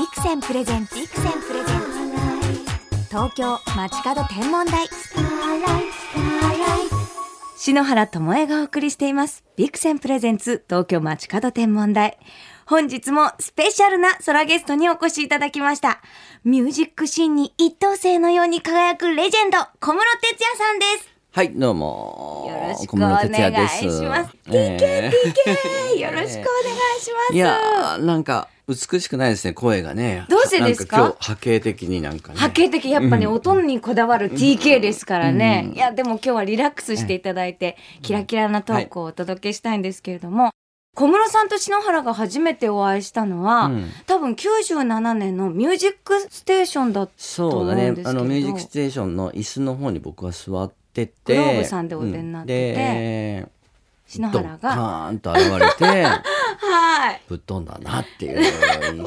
ビクセンプレゼンツビクセンプレゼンツ。東京街角天文台。篠原智恵がお送りしています。ビクセンプレゼンツ東京街角天文台。本日もスペシャルな空ゲストにお越しいただきました。ミュージックシーンに一等星のように輝くレジェンド小室哲哉さんです。はい、どうも。よろしくお願いします。え TK、よろしくお願いします。ーいやー、なんか美しくないですね、声がね。どうしてですか？波形的になんかね。波形的やっぱね、音にこだわる TK ですからね、いやでも今日はリラックスしていただいて、キラキラなトークをお届けしたいんですけれども、小室さんと篠原が初めてお会いしたのは、うん多分97年の「ミュージックステーション」だとそうだね思うんですけ。どあのミュージックステーションの椅子の方に僕は座ってて。グローブさんでお出になってて。うん。で篠原が。ドカーンと現れて。はい。ぶっ飛んだなっていう印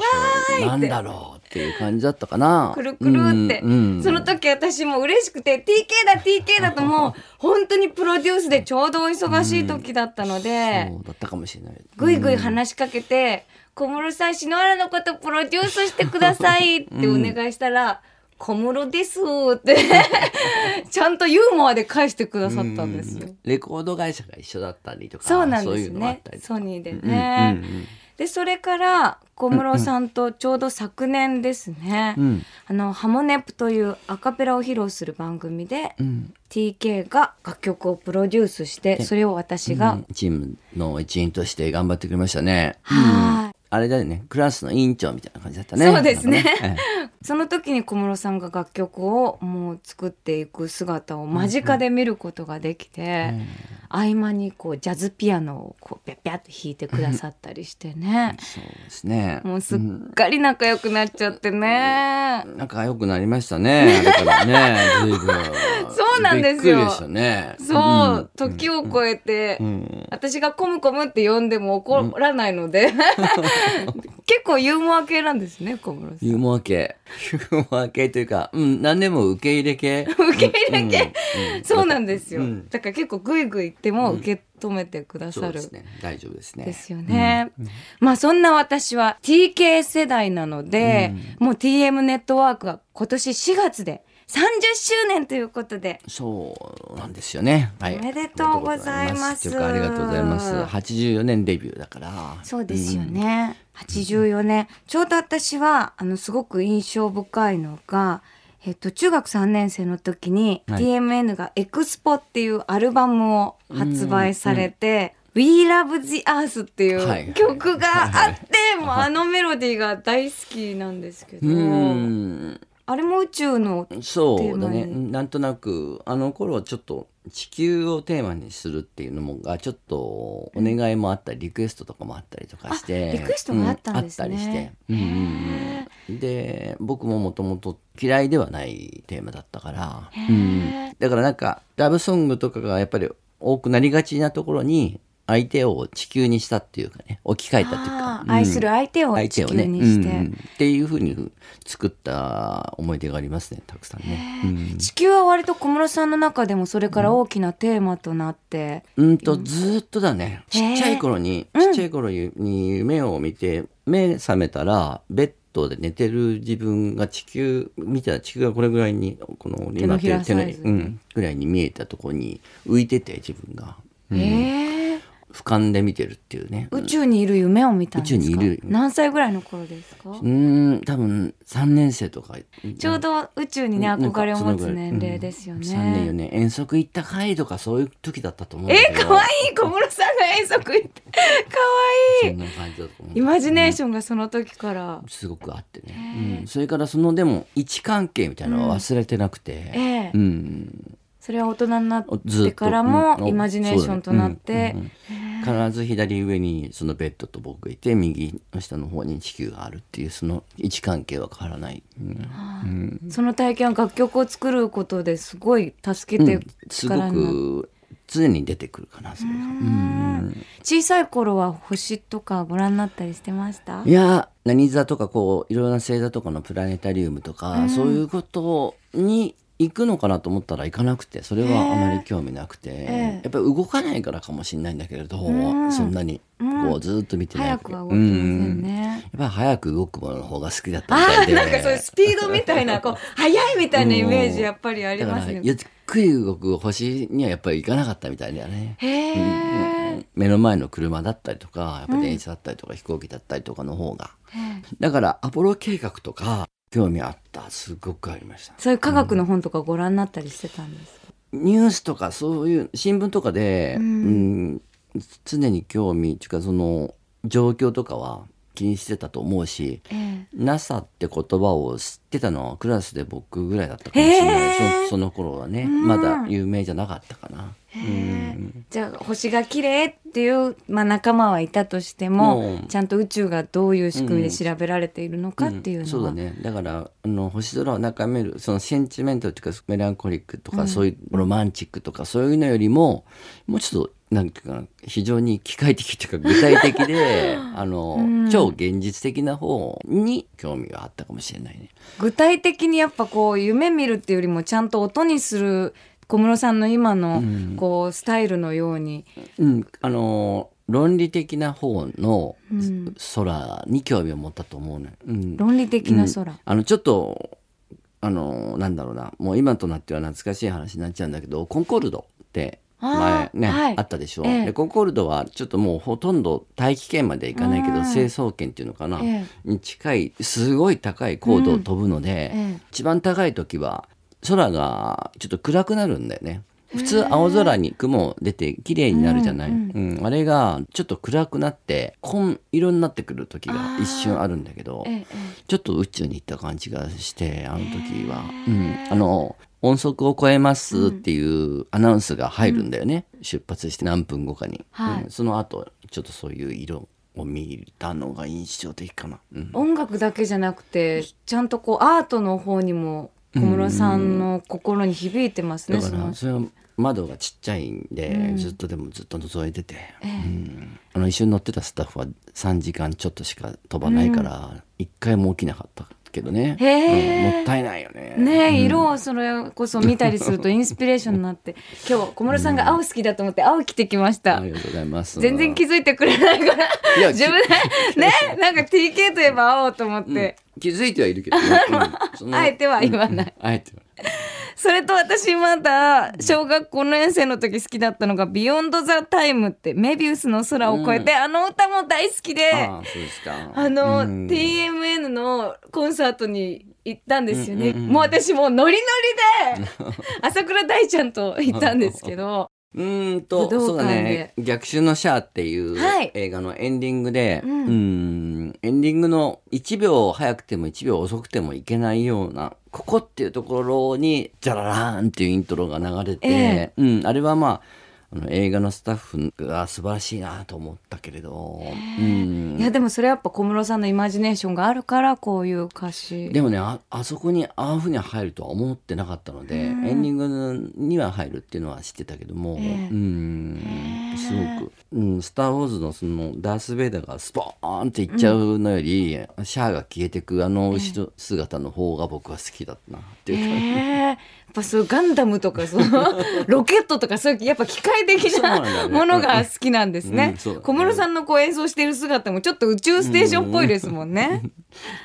象。なんだろうっていう感じだったかな。くるくるって、うんうん。その時私も嬉しくて TK だ TK だともう 本当にプロデュースでちょうどお忙しい時だったので、そうだったかもしれない。ぐいぐい話しかけて「小室さん篠原のことプロデュースしてください」ってお願いしたら「小室です」って。ちゃんとユーモアで返してくださったんですよ。レコード会社が一緒だったりとかそうなんですそういうのがあっねソニーでね。うんうんでそれから小室さんとちょうど昨年ですね、うん。うんあのハモネプというアカペラを披露する番組で、うん。TK が楽曲をプロデュースしてそれを私が、うん。チームの一員として頑張ってくれましたね。はあれだよね。クラスの委員長みたいな感じだったね。そうですね。その時に小室さんが楽曲をもう作っていく姿を間近で見ることができて、合間にこうジャズピアノをこうピャピャって弾いてくださったりしてねえ、そうですね。もうすっかり仲良くなっちゃってね、仲良くなりましたね。あれからね、随分。そうなんですよびっくりでしたね。そう、時を超えて、ん私がコムコムって呼んでも怒らないので、結構ユーモア系なんですね小室さん。ユーモア系。ユーモア系というか、うん、何でも受け入れ系？受け入れ系、うんうんそうなんですよ、うん。だから結構グイグイ言っても受け止めてくださる、ね。大丈夫ですね。ですよね、まあそんな私は TK 世代なので、もう TM ネットワークが今年4月で30周年ということで。そうなんですよね。はい。おめでとうございます。ありがとうございます。84年デビューだから。そうですよね、84年。ちょうど私はあのすごく印象深いのがえっと、中学3年生の時にはい。TMN が「エクスポ」っていうアルバムを発売されて「We Love the Earth」っていはい。う曲があって、もうあのメロディーが大好きなんですけど、うん。あれも宇宙のそうだね。なんとなくあの頃はちょっと地球をテーマにするっていうのもがちょっとお願いもあったりリクエストとかもあったりとかして、あリクエストがあったんですね。うあったりして、うん、で僕ももともと嫌いではないテーマだったから、うん、だからなんかラブソングとかがやっぱり多くなりがちなところに相手を地球にしたっていうかね置き換えたっていうか。あ、ー愛する相手を地球にして、うんうん。っていうふうに作った思い出がありますねたくさんね。うん。地球は割と小室さんの中でもそれから大きなテーマとなって、うんとずーっとだね。ちっちゃい頃に、ちっちゃい頃に夢を見て目覚めたらベッドで寝てる自分が地球見たら地球がこれぐらいにこの手のひらサイズ。うん、ぐらいに見えたところに浮いてて自分が、うん。へえ俯瞰で見てるっていうね。宇宙にいる夢を見たんですか？宇宙にいる。何歳ぐらいの頃ですか、うーん多分3年生とか。ちょうど宇宙にね憧れを持つ年齢ですよね、3年4年。遠足行った回とかそういう時だったと思うえ可愛い！小室さんが遠足行って。可愛い！そんな感じだと思うイマジネーションがその時から、すごくあってね、うん、それからそのでも位置関係みたいなのは忘れてなくて、ええ。うん、それは大人になってと。からもうん。イマジネーションとなって、必ず左上にそのベッドと僕がいて右の下の方に地球があるっていうその位置関係は変わらない、うん。その体験は楽曲を作ることですごい助けてすご力になって、く常に出てくるかなそれが。うん小さい頃は星とかご覧になったりしてました？いや何座とかこういろんな星座とかのプラネタリウムとか、そういうことに行くのかなと思ったら行かなくてそれはあまり興味なくて、えやっぱり動かないからかもしれないんだけれど、うん。そんなにうん。こうずっと見てない早くは動きませんね。やっぱり早く動くものの方が好きだったみあたいであなんかそういうスピードみたいな こう速いみたいなイメージやっぱりありますね。らゆっくり動く星にはやっぱり行かなかったみたいだよね。へえ。目の前の車だったりとかやっぱ電車だったりとか飛行機だったりとかの方が、だからアポロ計画とか興味あった。すごくありました。そういう科学の本とかご覧になったりしてたんですか？ニュースとかそういう新聞とかで、ううんん常に興味っていうかその状況とかは気にしてたと思うしえ。NASA って言葉を知ってたのはクラスで僕ぐらいだったかもしれない、へー。そその頃はね、うん。まだ有名じゃなかったかな。じゃあ星が綺麗っていう、まあ、仲間はいたとしても、う。んちゃんと宇宙がどういう仕組みで調べられているのかっていうのは、ん。そうだね。だからあの星空を眺めるそのセンチメントというかメランコリックとか、そういうロマンチックとかそういうのよりももうちょっとなんていうかな非常に機械的というか具体的で あの、うん。超現実的な方に興味があったかもしれないね。具体的にやっぱこう夢見るっていうよりもちゃんと音にする小室さんの今のうん。こうスタイルのように、うん、あの論理的な方のうん。空に興味を持ったと思うね。うん。論理的な空、うん。あのちょっとあのなんだろうな。もう今となっては懐かしい話になっちゃうんだけどコンコルドって前ねはい。あったでしょ、ええ。でコンコルドはちょっともうほとんど大気圏まで行かないけどうん。成層圏っていうのかな、えに近いすごい高い高度を飛ぶので、ええ。一番高い時は空がちょっと暗くなるんだよね。普通青空に雲出て綺麗になるじゃない、ううんん。あれがちょっと暗くなって紺色になってくる時が一瞬あるんだけどえええちょっと宇宙に行った感じがしてあの時は、うん、あの音速を超えますっていうアナウンスが入るんだよね、出発して何分後かに、はい。うん。その後ちょっとそういう色を見たのが印象的かな、うん。音楽だけじゃなくてちゃんとこうアートの方にも小室さんの心に響いてますね、だからそれは窓がちっちゃいんで、うん。ずっとでもずっと覗いてて、えあの一緒に乗ってたスタッフは3時間ちょっとしか飛ばないから一回も起きなかったけどね、うん。もったいないよね。ねえ、色をそれこそ見たりするとインスピレーションになって 今日は小室さんが青好きだと思って青着てきました、ありがとうございます。全然気づいてくれないから。いや自分で ねなんか TK といえば青と思って、気づいてはいるけどね、うん。あえては言わない、あえては。それと私まだ小学校の年生の時好きだったのが「ビヨンド・ザ・タイム」ってメビウスの空を越えて、あの歌も大好きであの、うん。TMN のコンサートに行ったんですよね、うんうんうんもう私もうノリノリで朝倉大ちゃんと行ったんですけどうーんとそうだね「逆襲のシャア」っていうはい。映画のエンディングで、ううんん、エンディングの1秒早くても1秒遅くてもいけないようなここっていうところに「ジャララーン」っていうイントロが流れて、え。うん、あれはまああの映画のスタッフが素晴らしいなと思ったけれど、うん。いやでもそれやっぱ小室さんのイマジネーションがあるからこういう歌詞。でもねああそこにああいうふうに入るとは思ってなかったので、うん。エンディングには入るっていうのは知ってたけども、ええ。うん。すごく「うん、スター・ウォーズ」のそのダース・ベイダーがスポーンっていっちゃうのより、シャアが消えてくあの後ろ姿の方が僕は好きだったなっていうか、へえやっぱそうガンダムとかその ロケットとかそういうやっぱ機械的なものが好きなんですね。小室さんのこう演奏している姿もちょっと宇宙ステーションっぽいですもんね。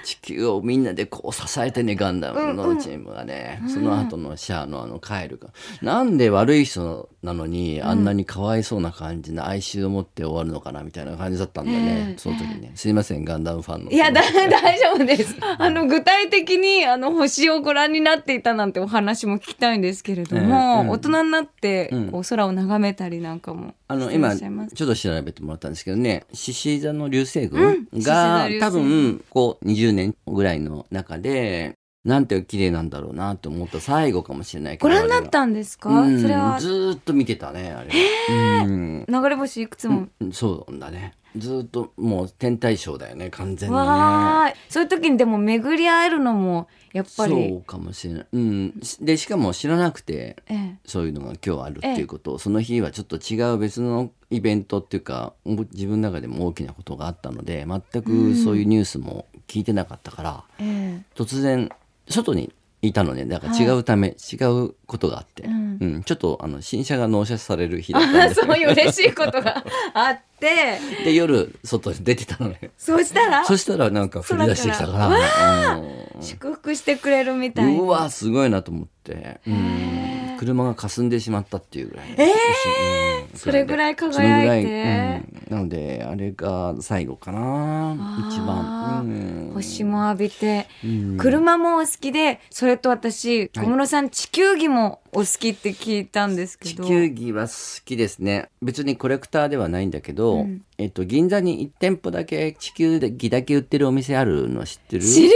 地球をみんなでこう支えてねガンダムのチームがね、その後のシャアのあのカエルが。なんで悪い人なのにあんなにかわいそうな感じの哀愁を持って終わるのかなみたいな感じだったんだよね、ええその時ね。すいませんガンダムファンの。いやだ 大丈夫です。あの具体的にあの星をご覧になっていたなんてお話も聞きたいんですけれども、ええうん。大人になってうん。こう空を眺めたりなんかもあの今ちょっと調べてもらったんですけどね獅子座の流星うん。群が、流星群。多分こう20年ぐらいの中でなんて綺麗なんだろうなと思った最後かもしれないけどご覧になったんですか、うん。それは。ずーっと見てたねあれは、うん。流れ星いくつも、うん。そうだね。ずーっともう天体ショーだよね完全にね。そういう時にでも巡り合えるのもやっぱそりうかもしれない、うん、でしかも知らなくてええ。そういうのが今日あるっていうことを、その日はちょっと違う別のイベントっていうかお自分の中でも大きなことがあったので全くそういうニュースも聞いてなかったから、え突然外にいたのね。だから違うため、違うことがあって、うん。うん。ちょっとあの新車が納車される日だったんあで。そういう嬉しいことが あって。で夜外に出てたのね。そうしたら？そしたらなんか降り出してきたから。うん。祝福してくれるみたいな。うわすごいなと思って、うん車が霞んでしまったっていうぐらい、えーうんそれぐらい輝いて。うん。なのであれが最後かな一番、うん。星も浴びて、うん。車もお好きでそれと私小室さん、地球儀もお好きって聞いたんですけ地ど球儀は好きですね。別にコレクターではないんだけど、うん。えっと、銀座に1店舗だけ地球儀だけ売ってるお店あるの知ってる？知りま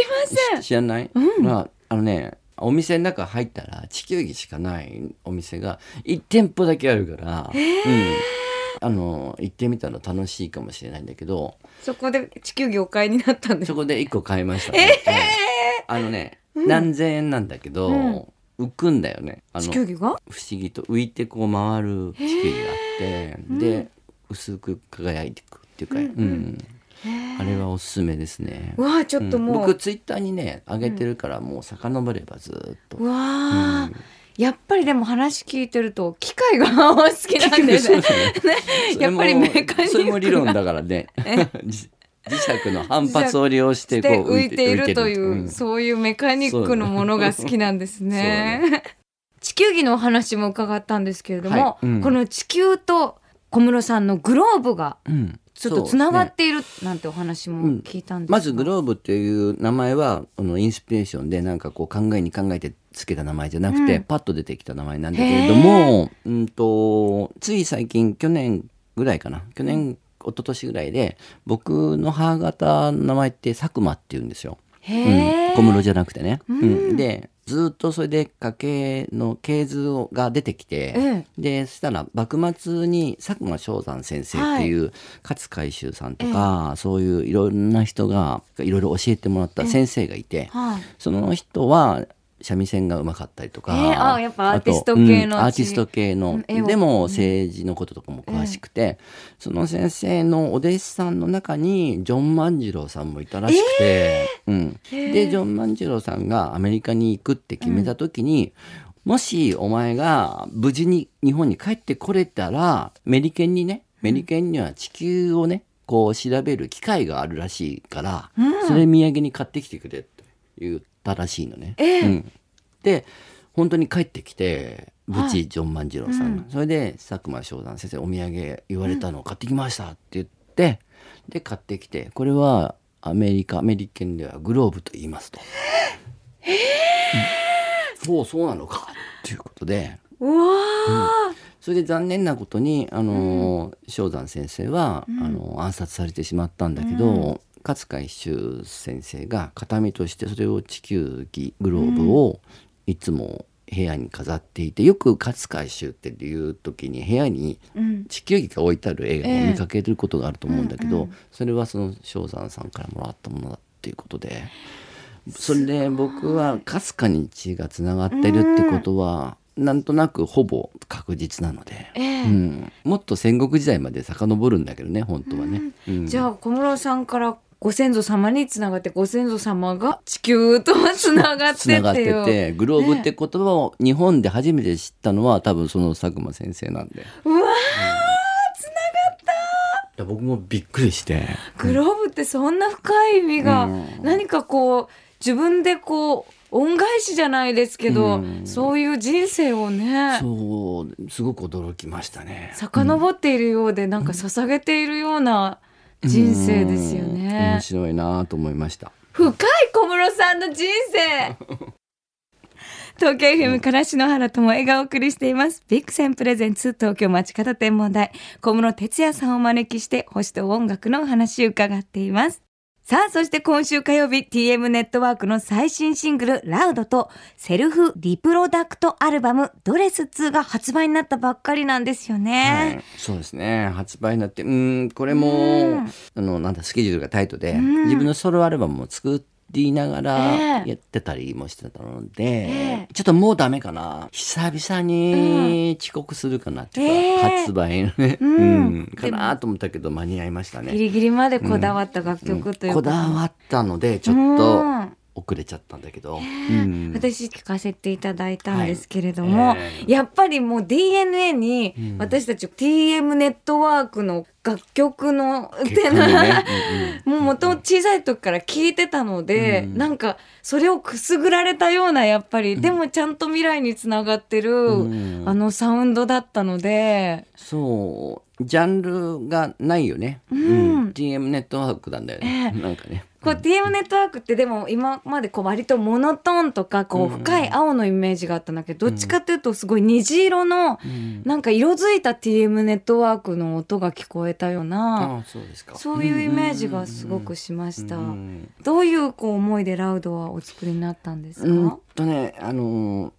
せん。知知らない、まあ、あのねお店の中入ったら地球儀しかないお店が1店舗だけあるから、うん、あの行ってみたら楽しいかもしれないんだけどそこで地球儀お買いになったんですそこで1個買いました。ね、うんあのね、何千円なんだけど、うん。浮くんだよね。あの地球儀が？不思議と浮いてこう回る地球儀があってで薄く輝いていくっていうか、うんあれはおすすめですね。うわあちょっともう、うん僕ツイッターにね上げてるからもう遡ればずっと。うわあ、やっぱりでも話聞いてると機械がお好きなんで すね。それもやっぱりメカニックが。それも理論だからね。じ磁石の反発を利用してこでう浮いているという、ん。そういうメカニックのものが好きなんですね。地球儀のお話も伺ったんですけれども、はい。うん。この地球と小室さんのグローブがうんちょっとつながっているなん。てお話も聞いたんですがまずグローブっていう名前はあのインスピレーションでなんかこう考えに考えてつけた名前じゃなくて、うん。パッと出てきた名前なんだけれども、うん、とつい最近去年ぐらいかな。去年、一昨年ぐらいで僕の母方の名前って佐久間っていうんですよ。うん、小室じゃなくてね。うん。うん。でずっとそれで家系の系図が出てきて、えでそしたら幕末に佐久間象山先生ってい。う、勝海舟さんとか、そういういろんな人がいろいろ教えてもらった先生がいて、はい。その人は三味線がうまかったりとか、えーあやっぱアーティスト系のうんアーティスト系のでも政治のこととかも詳しくて、その先生のお弟子さんの中にジョン万次郎さんもいたらしくて、うん、でジョン万次郎さんがアメリカに行くって決めた時に、もしお前が無事に日本に帰ってこれたらメリケンにねメリケンには地球をねこう調べる機会があるらしいから、それ土産に買ってきてくれって言ったらしいのね。ええ。うん、で本当に帰ってきて無はい。事ジョン万次郎さんが、それで佐久間象山先生お土産言われたのを買ってきましたって言って、で買ってきてこれはアメリカアメリケンではグローブと言いますと。うん。そうそうなのかっていうことで。うわあ、それで残念なことにあの象山先生は、あの暗殺されてしまったんだけど、勝海舟先生が形見としてそれを地球儀グローブをいつも部屋に飾っていてよく勝海舟っていう時に部屋にうん、地球儀が置いてある映画ええを見かけることがあると思うんだけど、うん。うんそれはその象山さんからもらったものだっていうことで。それで僕はかすかに血がつながってるってことは、なんとなくほぼ確実なので、ええ。うん、もっと戦国時代まで遡るんだけどね本当はね。うん。じゃあ小室さんからご先祖様につながってご先祖様が地球とつながってつながってってグローブって言葉を日本で初めて知ったのは多分その佐久間先生なんで。うわーいや僕もびっくりして。グローブってそんな深い意味が、うん。何かこう自分でこう恩返しじゃないですけど、うん。そういう人生をね。そうすごく驚きましたね。遡っているようで、なんか捧げているような人生ですようん面ね。白いなと思いました。深い小室さんの人生東京 FM から篠原智恵がお送りしています。ビッグセンプレゼンツ東京街角天文台小室哲哉さんをお招きして星と音楽のお話を伺っています。さあ、そして今週火曜日 TM ネットワークの最新シングルラウドとセルフリプロダクトアルバムドレス2が発売になったばっかりなんですよはね。い、そうですね。発売になってうんこれうもん。あのなんだスケジュールがタイトでうん。自分のソロアルバムも作りながらええ。やってたりもしてたので、ええ。ちょっともうダメかな。久々に遅刻するかなっていうか、ええ。発売のね、うん。うん。かなと思ったけど間に合いましたね。ギリギリまでこだわった楽曲というこだわったのでちょっと、うん遅れちゃったんだけど、うん。私聞かせていただいたんですけれども、はい。ええ。やっぱりもう DNA にうん。私たち TM ネットワークの楽曲の結果にね もう元々小さい時から聞いてたので、うん。なんかそれをくすぐられたようなやっぱり、でもちゃんと未来につながってる、うん。あのサウンドだったので、そう。ジャンルがないよね、うん。TM ネットワークなんだよね、なんかねこう TM ネットワークってでも今までこう割とモノトーンとかこううん。深い青のイメージがあったんだけど、どっちかっていうとすごい虹色のうん。なんか色づいた TM ネットワークの音が聞こえたようあなあそうですか。そういうイメージがすごくしました。うん。どういうこう思いでラウドはお作りになったんですか、うんとねあのー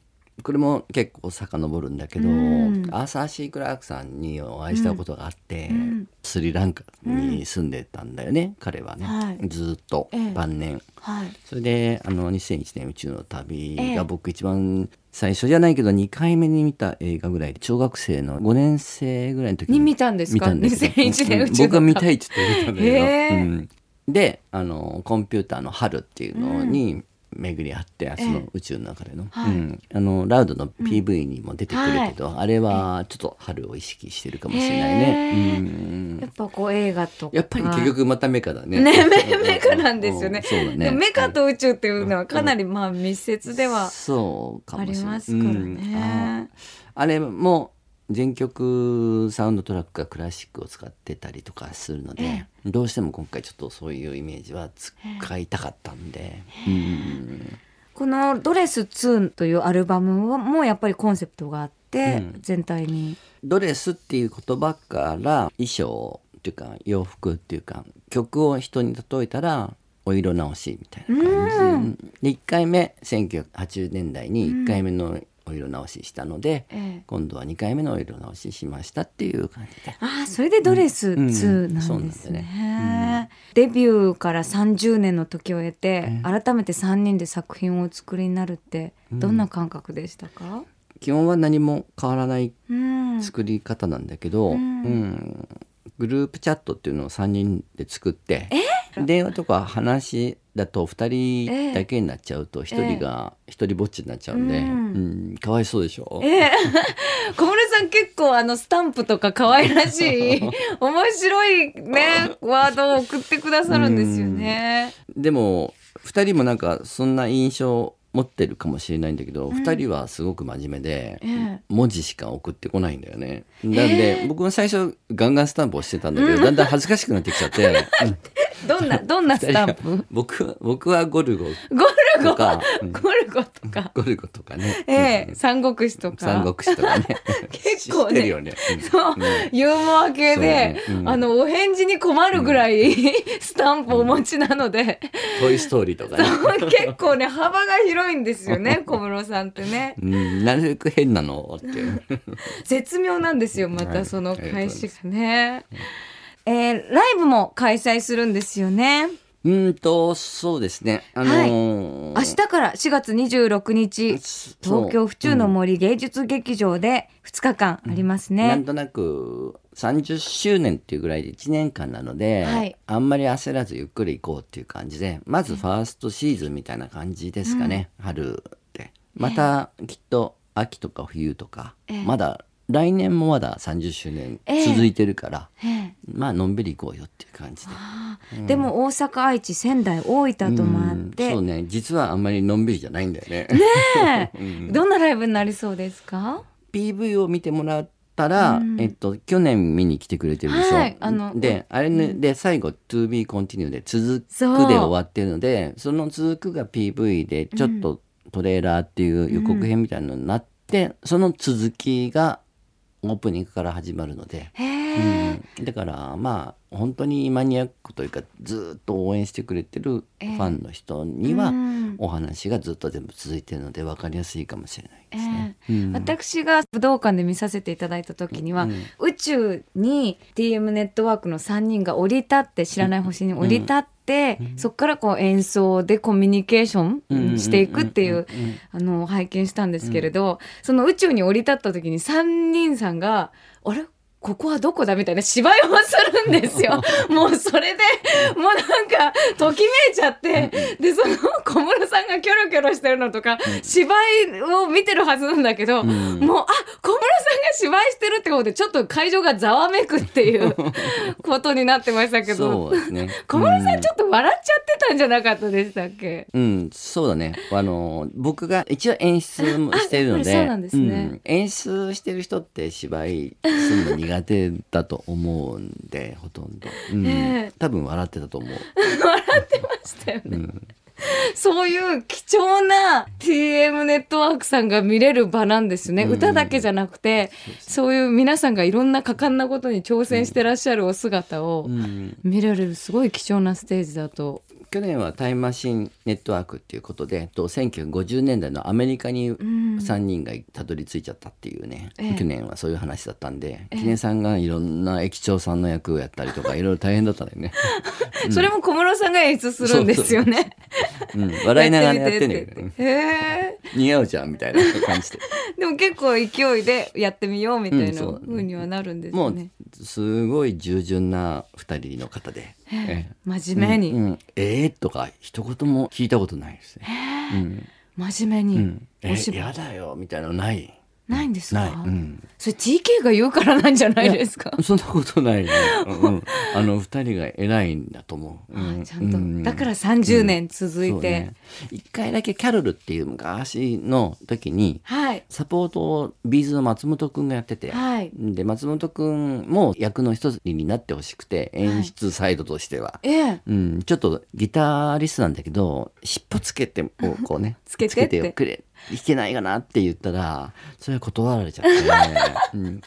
これも結構遡るんだけど、うん。アーサー・シー・クラークさんにお会いしたことがあって、うん。スリランカに住んでたんだよね、彼はね、はい。ずっとええ。晩年。はい。それであの2001年宇宙の旅ええ。が僕一番最初じゃないけど2回目に見た映画ぐらいで小学生の5年生ぐらいの時に見たんですか？見たんですよ。2001年うん宇宙の旅。僕は見たいって言って見たんだけど、へえ。うん。であのコンピューターの春っていうのに巡り合って、その宇宙の中での,、はい。うん、あのラウドの PV にも出てくるけど、あれはちょっと春を意識してるかもしれないね。うん。やっぱこう映画とか。やっぱり結局またメカだね。ねメメカなんですよね。うんそうだね。メカと宇宙っていうのはかなりまあ密接ではそうかあり。ますからうん。ね。ああれも全曲サウンドトラックがクラシックを使ってたりとかするので、どうしても今回ちょっとそういうイメージは使いたかったんで、うんこの「ドレス2」というアルバムはもうやっぱりコンセプトがあって、うん。全体に。ドレスっていう言葉から衣装っていうか洋服っていうか曲を人に例えたらお色直しみたいな感じ。で1回目1980年代に1回目のお色直ししたので、ええ。今度は2回目のお色直ししましたっていう感じで。ああそれでドレスうん。2うん。そうなんですなんだよね。デビューから30年の時を経て、改めて3人で作品をお作りになるってどんな感覚でしたか、基本は何も変わらないうん。作り方なんだけど、うん。グループチャットっていうのを3人で作って 電話とか話だと2人だけになっちゃうと1人が一人ぼっちになっちゃうんで、うん。うん。かわいそうでしょ、ええ。小室さん結構あのスタンプとか可愛らしい 面白いねワードを送ってくださるんですよね。でも2人もなんかそんな印象持ってるかもしれないんだけど、2人はすごく真面目で、ええ。文字しか送ってこないんだよね。なんで、僕も最初ガンガンスタンプをしてたんだけど、だんだん恥ずかしくなってきちゃって、うんどんな どんなスタンプ？僕は僕はゴルゴゴルゴ？とか、うん。ゴルゴとか、ゴルゴとかね、ええ三国志とか。三国志とかね。結構ねそう、ユーモア系で、そうね。うん。あのお返事に困るぐらい、スタンプをお持ちなので、トイストーリーとかね。結構ね幅が広いんですよね 小室さんってね。うん、なるべく変なのって。絶妙なんですよまはい。たその返しがね、えーライブも開催するんですよね。うーんとそうですね。あのー明日から4月26日東京府中の森芸術劇場で2日間ありますね、なんとなく30周年っていうぐらいで1年間なので、はい。あんまり焦らずゆっくり行こうっていう感じでまずファーストシーズンみたいな感じですかね、春ってまたきっと秋とか冬とか、ええ。まだ来年もまだ30周年ええ。続いてるから、ええ。まあのんびり行こうよっていう感じで。あーでも大阪愛知仙台大分ともあっうんてそうね。実はあんまりのんびりじゃないんだよね。ねえ。どんなライブになりそうですか？PV を見てもらったら、えっと、去年見に来てくれてるでしょ？はいあのであれね、で最後「To be continue」で続くで終わってるのでその続くが PV でちょっとトレーラーっていう予告編みたいなのになって、その続きがオープニングから始まるので。へえ、うん、だからまあ本当にマニアックというかずっと応援してくれてるファンの人にはうん。お話がずっと全部続いてるので分かりやすいかもしれないですね。ええ。うん。私が武道館で見させていただいた時には、うん。宇宙に TM ネットワークの3人が降り立って知らない星に降り立って、そこからこう演奏でコミュニケーションしていくっていうあの拝見したんですけれど、その宇宙に降り立った時に3人さんが「あれ？ここはどこだ?」みたいな芝居をするんですよ。もうそれでもうなんかときめいちゃって、でその小室さんがキョロキョロしてるのとか、芝居を見てるはずなんだけど、もうあ小室さんが芝居してるってことでちょっと会場がざわめくっていう ことになってましたけど。小室さんちょっと笑っちゃってたんじゃなかったでしたっけ、うん、そうだね。あの僕が一応演出もしてるので、あそうなんですね。うん。演出してる人って芝居するの苦手だと思うんで、ほとんど。うん。ええ。多分笑ってたと思う。笑ってましたよね、そういう貴重な TM ネットワークさんが見れる場なんですね、歌だけじゃなくてそういう皆さんがいろんな果敢なことに挑戦してらっしゃるお姿をうん。見られるすごい貴重なステージだと去年はタイムマシンネットワークっていうことで、と1950年代のアメリカに3人がたどり着いちゃったっていうね、ええ去年はそういう話だったんで、記念さんがいろんな駅長さんの役をやったりとか、いろいろ大変だったんだよね。それも小室さんが演出するんですよね。うん、笑いながらやってんだけどね。へえ。似合うじゃんみたいな感じで。でも結構勢いでやってみようみたいなうんそうにはなるんですもよね。うすごい従順な二人の方で。え真面目に、うん、えー、とか一言も聞いたことないですね。うん真面目に、うん、えお芝居やだよみたいなのない？ないんですか？うん。それ TK が言うからなんじゃないですか？そんなことないね。うん、あの二人が偉いんだと思う。うん。あちゃんと、うん。だから30年続いて、そうね。一回だけキャロルっていう昔の時にはい。サポートをビーズの松本くんがやってて、はい。で松本くんも役の一つになってほしくて演出サイドとしては、ええ。うん、ちょっとギタリストなんだけど尻尾つけてをこうね。つけてって。よくれ弾けないかなって言ったらそれは断られちゃって、うん、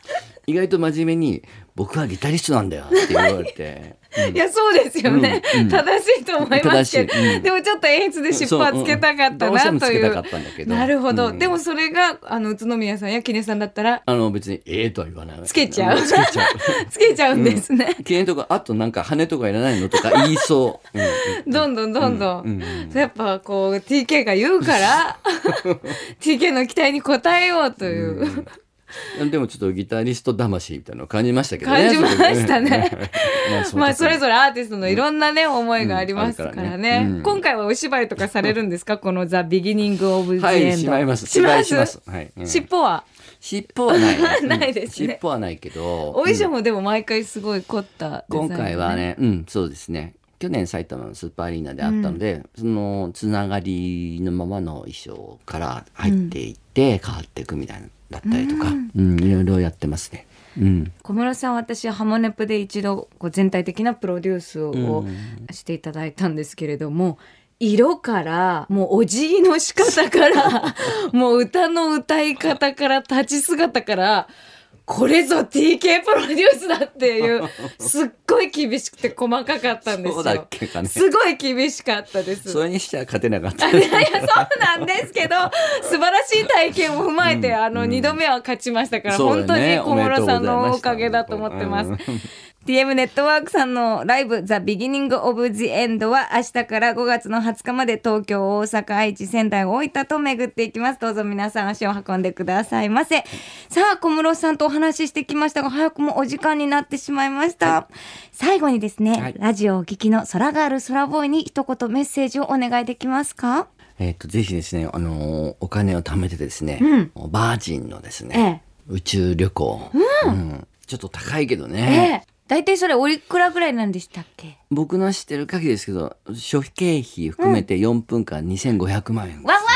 意外と真面目に「僕はギタリストなんだよ」って言われて。いやそうですよね、うんうん。正しいと思いますけど、でもちょっと演出で尻尾はつけたかったなという。なるほど、うん。でもそれがあの宇都宮さんや杵さんだったらあの別に「ええとは言わない。つけちゃう。つけちゃう。つけちゃうんですね、記念とかあとなんか羽とかいらないのとか言いそう、うん。どんどんどんどん、うん。うん。やっぱこう TK が言うから TK の期待に応えようという、でもちょっとギタリスト魂みたいなのを感じましたけどね。感じましたね まあそれれぞれアーティストのいろんなね、思いがありますからね,、今回はお芝居とかされるんですか？この「ザ・ビギニング・オブ・ザ・エンド」はい、します。しますします。はい。うん尻尾は？尻尾はない。うんないですね尻尾はないけど。お衣装うんもでも毎回すごい凝った今回はね、うん、そうですね。去年埼玉のスーパーアリーナであったので、そのつながりのままの衣装から入っていって変わっていくみたいなだったりとか、うん、いろいろやってますね。うん。小室さん私ハモネプで一度こう全体的なプロデュースをしていただいたんですけれども、色からもうお辞儀の仕方から もう歌の歌い方から立ち姿からこれぞ TK プロデュースだっていう すっごい厳しくて細かかったんですよ。そうだっけかね。すごい厳しかったです。それにしては勝てなかった。いやいやそうなんですけど 素晴らしい体験を踏まえて、あの2度目は勝ちましたから、本当ねに小室さんのおかげだと思ってます。うん TM ネットワークさんのライブ「ザ・ビギニング・オブ・ジ・エンド」は明日から5月の20日まで東京大阪愛知仙台大分と巡っていきます。どうぞ皆さん足を運んでくださいませ。さあ小室さんとお話ししてきましたが早くもお時間になってしまいました、最後にですね、はい。ラジオをお聞きの空ガール空ボーイに一言メッセージをお願いできますか？えっと、ぜひですね、あのーお金を貯めてですね、バージンのですね、宇宙旅行、うん。ちょっと高いけどえね、え大体それおいくらぐらいなんでしたっけ？僕の知ってる限りですけど、諸費経費含めて4分間2500万円。わわ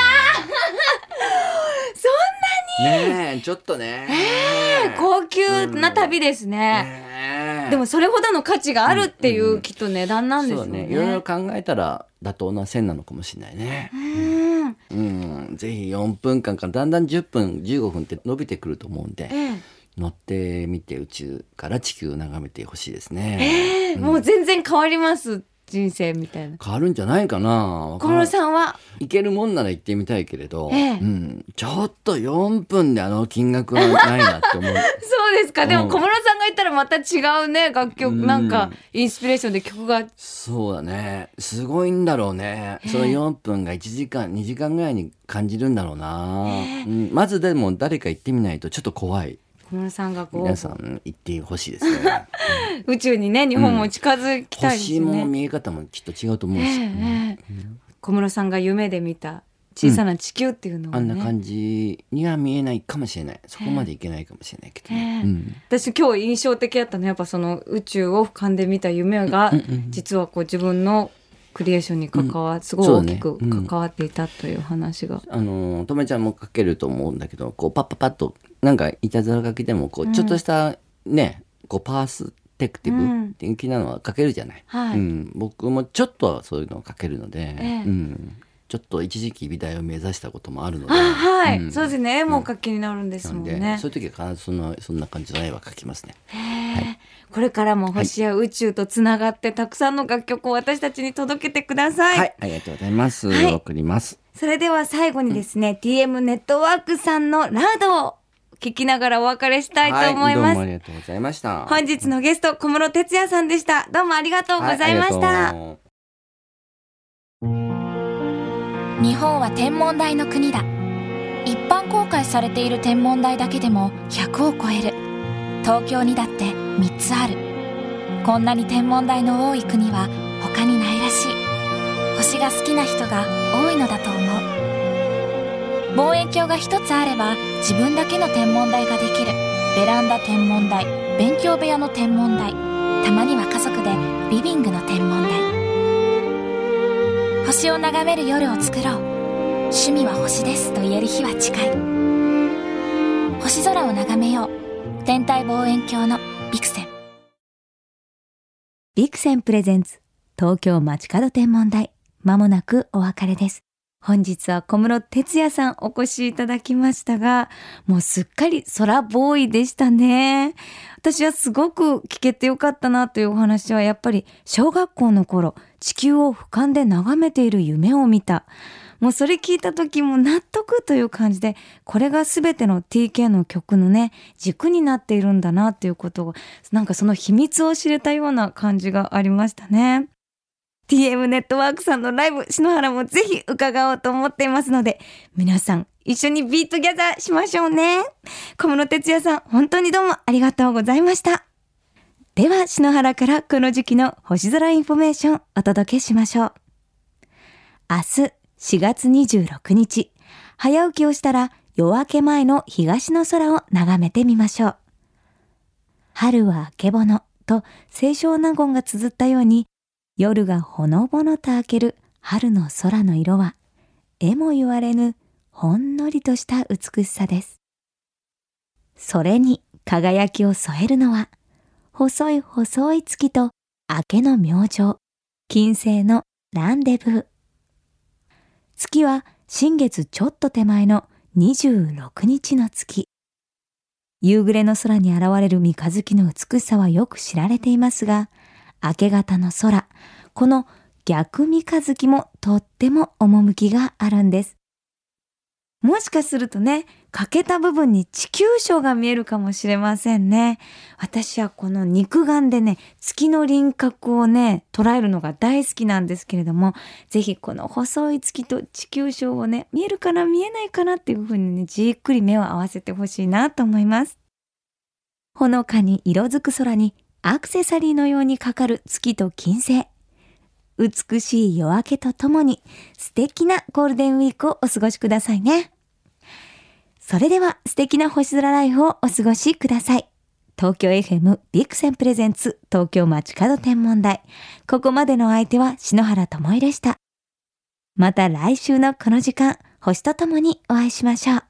そねえ、ちょっとね。んな高級な旅ですね、ねえ。でもそれほどの価値があるっていうきっと値段なんですよね。ね、いろいろ考えたら妥当な線なのかもしれないね。うん。うん、ぜひ4分間からだんだん10分、15分って伸びてくると思うんで、ええ乗ってみて宇宙から地球を眺めてほしいですね。ええもう全然変わります人生みたいな。変わるんじゃないかな。小室さんは行けるもんなら行ってみたいけれど、ええうん、ちょっと4分であの金額はないなって思う。そうですかでもうん小室さんが言ったらまた違うね楽曲うんなんかインスピレーションで曲がそうだね。すごいんだろうね。その4分が1時間、2時間ぐらいに感じるんだろうな。うん、まずでも誰か行ってみないとちょっと怖い。小室さんがこ皆さうん行ってほしいですね。宇宙にね日本も近づきたいです星もね。見え方もきっと違うと思うし。ええええ。小室さんが夢で見た小さな地球っていうのはね、あんな感じには見えないかもしれない。そこまでいけないかもしれないけどね、ええうん。私今日印象的だったのはやっぱその宇宙を俯瞰で見た夢が実はこう自分のクリエーションに関わ、すごい大きく関わっていたという話が、あのとめちゃんも書けると思うんだけどこうパッパッパッとなんかいたずら書きでもこう、ちょっとしたねこうパーステクティうんブ的なのは書けるじゃない、はい。うん、僕もちょっとはそういうのを書けるので、ええ。うん、ちょっと一時期美大を目指したこともあるのであはい、うん。そうですね。絵も描きになるんですもんね、そういう時は必ずそのそんな感じの絵は描きますね。へえこれからも星や宇宙とつながってたくさんの楽曲を私たちに届けてください、はい、ありがとうございます。はい送ります。それでは最後にですね、TM ネットワークさんのラードを聞きながらお別れしたいと思いはどうます。もありがとうございました。本日のゲスト、小室哲也さんでした。どうもありがとうございました。はい日本は天文台の国だ一般公開されている天文台だけでも100を超える東京にだって3つある。こんなに天文台の多い国は他にないらしい。星が好きな人が多いのだと思う。望遠鏡が一つあれば自分だけの天文台ができる。ベランダ天文台勉強部屋の天文台。たまには家族でリビングの天文台。星を眺める夜を作ろう。趣味は星ですと言える日は近い。星空を眺めよう。天体望遠鏡のビクセン。ビクセンプレゼンツ東京街角天文台。まもなくお別れです。本日は小室哲也さんお越しいただきましたがもうすっかり空ボーイでしたね。私はすごく聞けてよかったなというお話はやっぱり小学校の頃地球を俯瞰で眺めている夢を見た。もうそれ聞いた時も納得という感じでこれが全ての TK の曲のね軸になっているんだなっていうことをなんかその秘密を知れたような感じがありましたね。TM ネットワークさんのライブ篠原もぜひ伺おうと思っていますので皆さん一緒に Beat Together しましょうね。小室哲哉さん本当にどうもありがとうございました。では篠原からこの時期の星空インフォメーションお届けしましょう。明日4月26日早起きをしたら夜明け前の東の空を眺めてみましょう春はあけぼのと清少納言が綴ったように夜がほのぼのと明ける春の空の色は、えも言われぬほんのりとした美しさです。それに輝きを添えるのは、細い細い月と明けの明星、金星のランデブー。月は新月ちょっと手前の26日の月。夕暮れの空に現れる三日月の美しさはよく知られていますが、明け方の空、この逆三日月もとっても趣があるんです。もしかするとね、欠けた部分に地球章が見えるかもしれませんね。私はこの肉眼でね、月の輪郭をね、捉えるのが大好きなんですけれども、ぜひこの細い月と地球章をね、見えるかな見えないかなっていう風にね、じっくり目を合わせてほしいなと思います。ほのかに色づく空にアクセサリーのようにかかる月と金星。美しい夜明けとともに素敵なゴールデンウィークをお過ごしくださいね。それでは素敵な星空ライフをお過ごしください。東京 FM ビクセンプレゼンツ東京街角天文台。ここまでの相手は篠原智恵でした。また来週のこの時間、星とともにお会いしましょう。